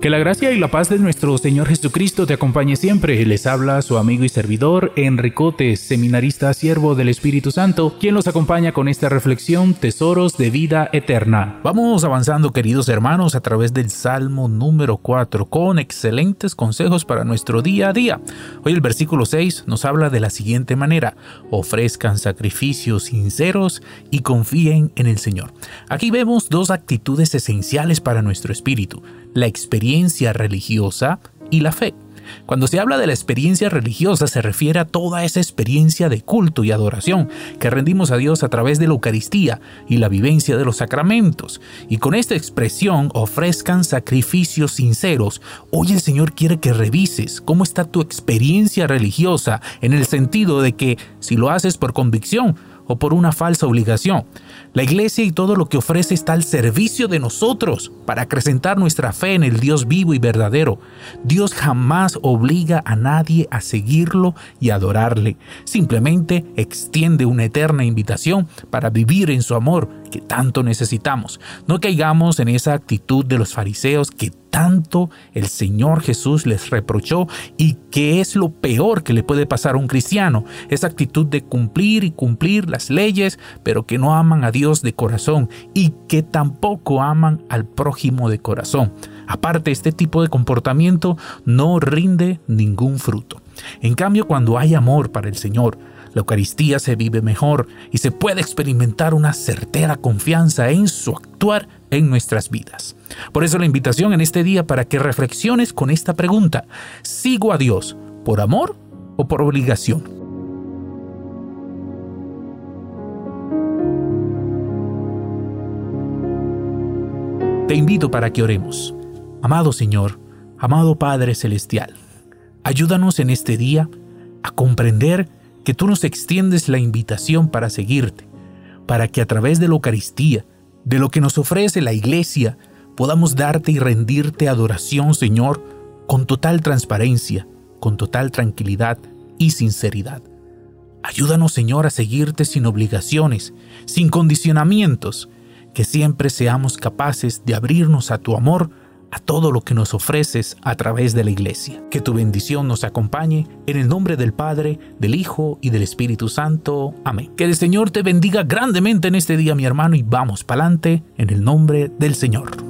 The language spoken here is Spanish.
Que la gracia y la paz de nuestro Señor Jesucristo te acompañe siempre. Les habla su amigo y servidor Enricote, seminarista siervo del Espíritu Santo, quien los acompaña con esta reflexión Tesoros de vida eterna. Vamos avanzando queridos hermanos a través del Salmo número 4 con excelentes consejos para nuestro día a día. Hoy el versículo 6 nos habla de la siguiente manera. Ofrezcan sacrificios sinceros y confíen en el Señor. Aquí vemos dos actitudes esenciales para nuestro espíritu la experiencia religiosa y la fe. Cuando se habla de la experiencia religiosa se refiere a toda esa experiencia de culto y adoración que rendimos a Dios a través de la Eucaristía y la vivencia de los sacramentos. Y con esta expresión ofrezcan sacrificios sinceros. Hoy el Señor quiere que revises cómo está tu experiencia religiosa en el sentido de que si lo haces por convicción, o por una falsa obligación. La iglesia y todo lo que ofrece está al servicio de nosotros para acrecentar nuestra fe en el Dios vivo y verdadero. Dios jamás obliga a nadie a seguirlo y adorarle. Simplemente extiende una eterna invitación para vivir en su amor que tanto necesitamos. No caigamos en esa actitud de los fariseos que tanto el Señor Jesús les reprochó y que es lo peor que le puede pasar a un cristiano, esa actitud de cumplir y cumplir las leyes, pero que no aman a Dios de corazón y que tampoco aman al prójimo de corazón. Aparte, este tipo de comportamiento no rinde ningún fruto. En cambio, cuando hay amor para el Señor, la Eucaristía se vive mejor y se puede experimentar una certera confianza en su actuar en nuestras vidas. Por eso la invitación en este día para que reflexiones con esta pregunta. ¿Sigo a Dios por amor o por obligación? Te invito para que oremos. Amado Señor, amado Padre Celestial, ayúdanos en este día a comprender que tú nos extiendes la invitación para seguirte, para que a través de la Eucaristía, de lo que nos ofrece la Iglesia, podamos darte y rendirte adoración, Señor, con total transparencia, con total tranquilidad y sinceridad. Ayúdanos, Señor, a seguirte sin obligaciones, sin condicionamientos, que siempre seamos capaces de abrirnos a tu amor a todo lo que nos ofreces a través de la iglesia. Que tu bendición nos acompañe en el nombre del Padre, del Hijo y del Espíritu Santo. Amén. Que el Señor te bendiga grandemente en este día, mi hermano, y vamos para adelante en el nombre del Señor.